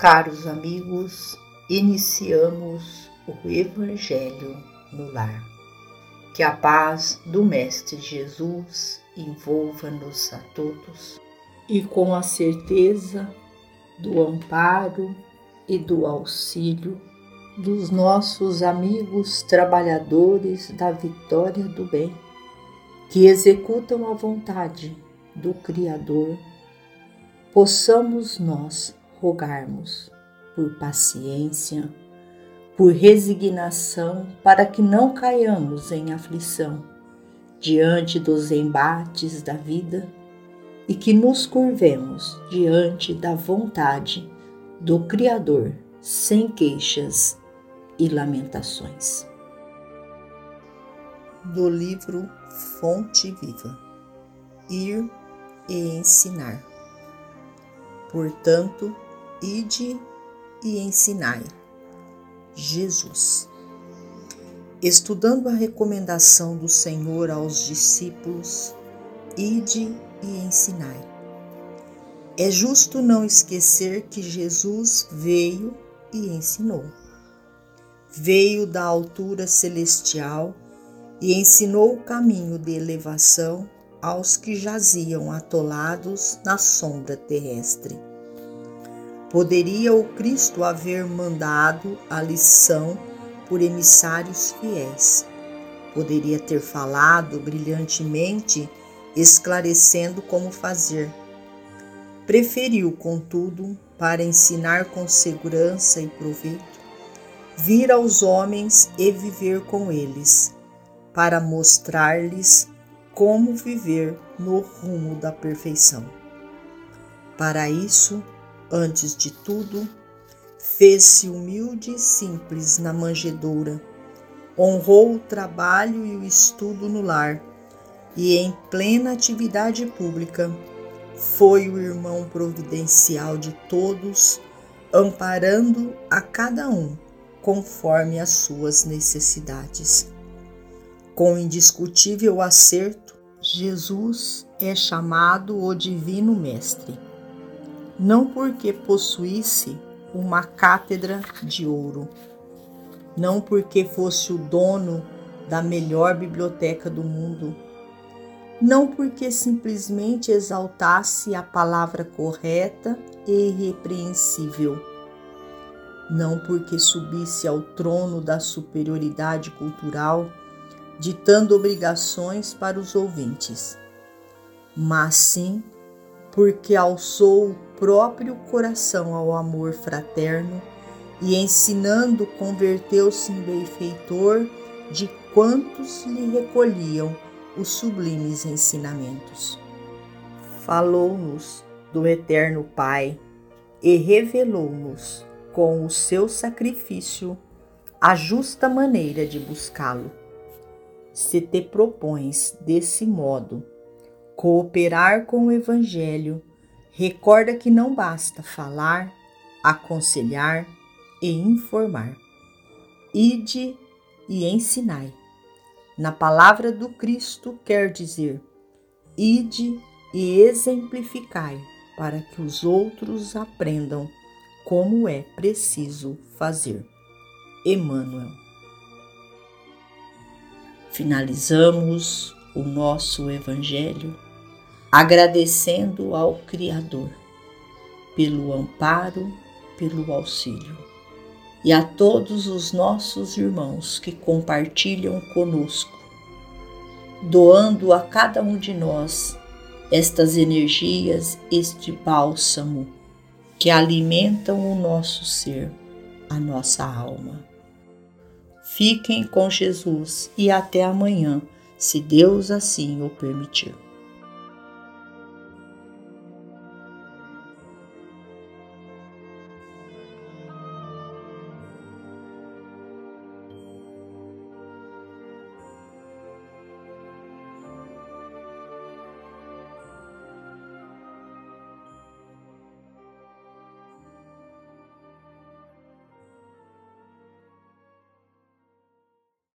Caros amigos, iniciamos o Evangelho no Lar. Que a paz do Mestre Jesus envolva-nos a todos e com a certeza do amparo e do auxílio dos nossos amigos trabalhadores da vitória do bem, que executam a vontade do Criador, possamos nós rogarmos por paciência, por resignação, para que não caiamos em aflição diante dos embates da vida e que nos curvemos diante da vontade do Criador sem queixas e lamentações. Do livro Fonte Viva Ir e Ensinar. Portanto, ide e ensinai. Jesus. Estudando a recomendação do Senhor aos discípulos, ide e ensinai. É justo não esquecer que Jesus veio e ensinou. Veio da altura celestial e ensinou o caminho de elevação aos que jaziam atolados na sombra terrestre. Poderia o Cristo haver mandado a lição por emissários fiéis. Poderia ter falado brilhantemente, esclarecendo como fazer. Preferiu, contudo, para ensinar com segurança e proveito, vir aos homens e viver com eles, para mostrar-lhes como viver no rumo da perfeição. Para isso, antes de tudo, fez-se humilde e simples na manjedoura, honrou o trabalho e o estudo no lar, e em plena atividade pública, foi o irmão providencial de todos, amparando a cada um conforme as suas necessidades. Com indiscutível acerto, Jesus é chamado o Divino Mestre, não porque possuísse uma cátedra de ouro, não porque fosse o dono da melhor biblioteca do mundo, não porque simplesmente exaltasse a palavra correta e irrepreensível, não porque subisse ao trono da superioridade cultural ditando obrigações para os ouvintes, mas sim porque alçou o próprio coração ao amor fraterno e ensinando converteu-se em benfeitor de quantos lhe recolhiam os sublimes ensinamentos. Falou-nos do Eterno Pai e revelou-nos com o seu sacrifício a justa maneira de buscá-lo se te propões desse modo cooperar com o Evangelho, recorda que não basta falar, aconselhar e informar. Ide e ensinai. Na palavra do Cristo quer dizer: ide e exemplificai para que os outros aprendam como é preciso fazer. Emmanuel finalizamos o nosso Evangelho agradecendo ao Criador pelo amparo, pelo auxílio e a todos os nossos irmãos que compartilham conosco, doando a cada um de nós estas energias, este bálsamo que alimentam o nosso ser, a nossa alma. Fiquem com Jesus e até amanhã, se Deus assim o permitir.